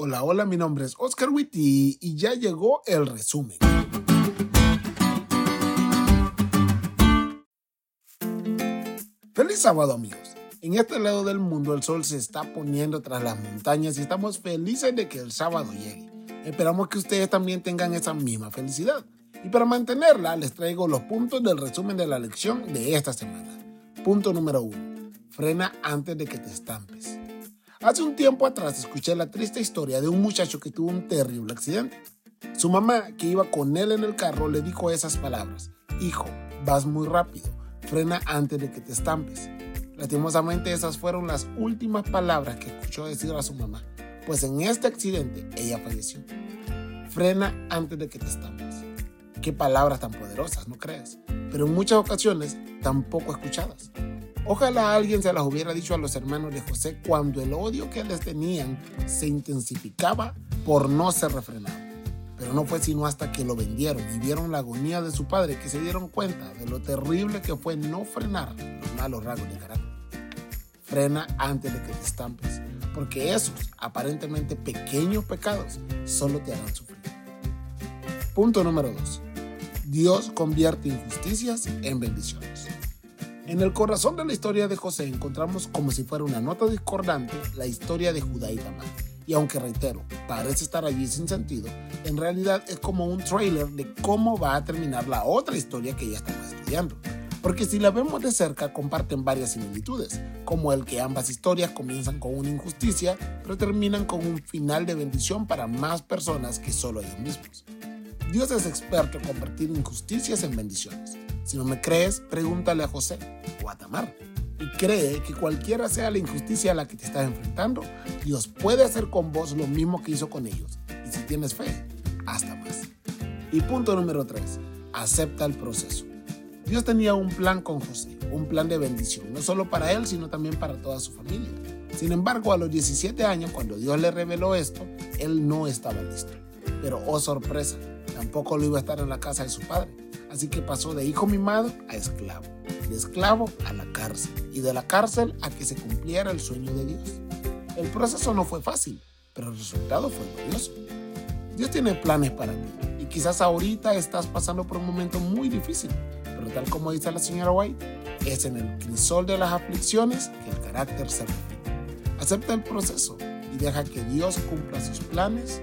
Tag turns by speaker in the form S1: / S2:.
S1: Hola, hola, mi nombre es Oscar Witty y ya llegó el resumen. Feliz sábado amigos. En este lado del mundo el sol se está poniendo tras las montañas y estamos felices de que el sábado llegue. Esperamos que ustedes también tengan esa misma felicidad. Y para mantenerla les traigo los puntos del resumen de la lección de esta semana. Punto número 1. Frena antes de que te estampes. Hace un tiempo atrás escuché la triste historia de un muchacho que tuvo un terrible accidente. Su mamá, que iba con él en el carro, le dijo esas palabras. Hijo, vas muy rápido, frena antes de que te estampes. Lastimosamente esas fueron las últimas palabras que escuchó decir a su mamá, pues en este accidente ella falleció. Frena antes de que te estampes. Qué palabras tan poderosas, ¿no crees? Pero en muchas ocasiones tampoco escuchadas. Ojalá alguien se las hubiera dicho a los hermanos de José cuando el odio que les tenían se intensificaba por no ser refrenado. Pero no fue sino hasta que lo vendieron y vieron la agonía de su padre que se dieron cuenta de lo terrible que fue no frenar los malos rasgos de carácter. Frena antes de que te estampes, porque esos aparentemente pequeños pecados solo te harán sufrir. Punto número 2. Dios convierte injusticias en bendiciones. En el corazón de la historia de José encontramos como si fuera una nota discordante la historia de Judá y Tamar. Y aunque reitero, parece estar allí sin sentido, en realidad es como un trailer de cómo va a terminar la otra historia que ya estamos estudiando. Porque si la vemos de cerca comparten varias similitudes, como el que ambas historias comienzan con una injusticia, pero terminan con un final de bendición para más personas que solo ellos mismos. Dios es experto en convertir injusticias en bendiciones. Si no me crees, pregúntale a José o a Tamar. Y cree que cualquiera sea la injusticia a la que te estás enfrentando, Dios puede hacer con vos lo mismo que hizo con ellos. Y si tienes fe, hasta más. Y punto número 3. Acepta el proceso. Dios tenía un plan con José, un plan de bendición, no solo para él, sino también para toda su familia. Sin embargo, a los 17 años, cuando Dios le reveló esto, él no estaba listo. Pero, oh sorpresa, tampoco lo iba a estar en la casa de su padre. Así que pasó de hijo mimado a esclavo, de esclavo a la cárcel y de la cárcel a que se cumpliera el sueño de Dios. El proceso no fue fácil, pero el resultado fue glorioso. Dios tiene planes para ti y quizás ahorita estás pasando por un momento muy difícil, pero tal como dice la señora White, es en el crisol de las aflicciones que el carácter se refleja. Acepta el proceso y deja que Dios cumpla sus planes